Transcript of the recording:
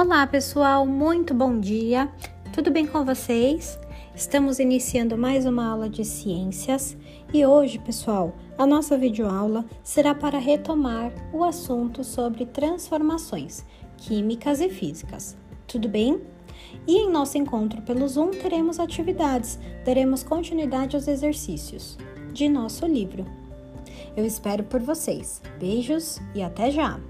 Olá, pessoal, muito bom dia. Tudo bem com vocês? Estamos iniciando mais uma aula de ciências e hoje, pessoal, a nossa videoaula será para retomar o assunto sobre transformações químicas e físicas. Tudo bem? E em nosso encontro pelo Zoom teremos atividades, daremos continuidade aos exercícios de nosso livro. Eu espero por vocês. Beijos e até já!